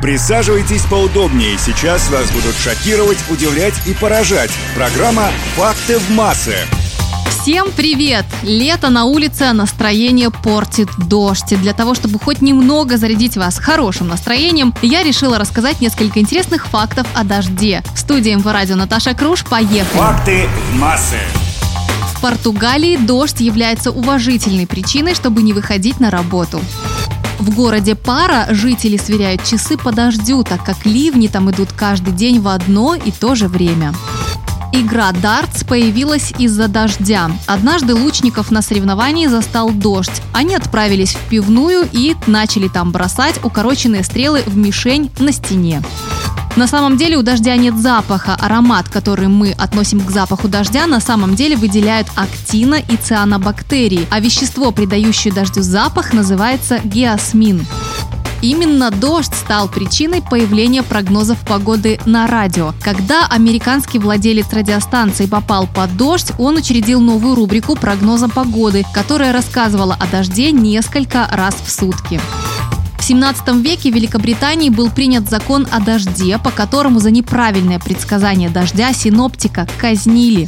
Присаживайтесь поудобнее. Сейчас вас будут шокировать, удивлять и поражать. Программа «Факты в массы». Всем привет! Лето на улице, а настроение портит дождь. И для того, чтобы хоть немного зарядить вас хорошим настроением, я решила рассказать несколько интересных фактов о дожде. В студии МВ Радио Наташа Круш. Поехали! Факты в массы. В Португалии дождь является уважительной причиной, чтобы не выходить на работу. В городе Пара жители сверяют часы по дождю, так как ливни там идут каждый день в одно и то же время. Игра дартс появилась из-за дождя. Однажды лучников на соревновании застал дождь. Они отправились в пивную и начали там бросать укороченные стрелы в мишень на стене. На самом деле у дождя нет запаха. Аромат, который мы относим к запаху дождя, на самом деле выделяют актина и цианобактерии, а вещество, придающее дождю запах, называется геосмин. Именно дождь стал причиной появления прогнозов погоды на радио. Когда американский владелец радиостанции попал под дождь, он учредил новую рубрику прогноза погоды, которая рассказывала о дожде несколько раз в сутки. В 17 веке в Великобритании был принят закон о дожде, по которому за неправильное предсказание дождя синоптика казнили.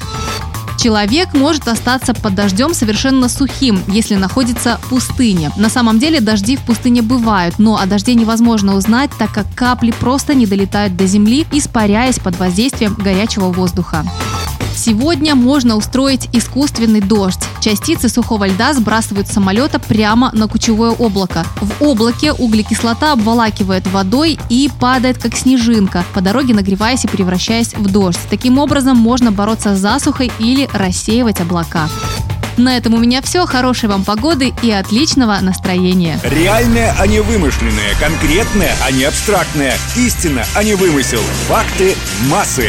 Человек может остаться под дождем совершенно сухим, если находится в пустыне. На самом деле дожди в пустыне бывают, но о дожде невозможно узнать, так как капли просто не долетают до земли, испаряясь под воздействием горячего воздуха. Сегодня можно устроить искусственный дождь. Частицы сухого льда сбрасывают с самолета прямо на кучевое облако. В облаке углекислота обволакивает водой и падает как снежинка, по дороге нагреваясь и превращаясь в дождь. Таким образом можно бороться с засухой или рассеивать облака. На этом у меня все. Хорошей вам погоды и отличного настроения. Реальное, а не вымышленное. Конкретное, а не абстрактное. Истина, а не вымысел. Факты массы.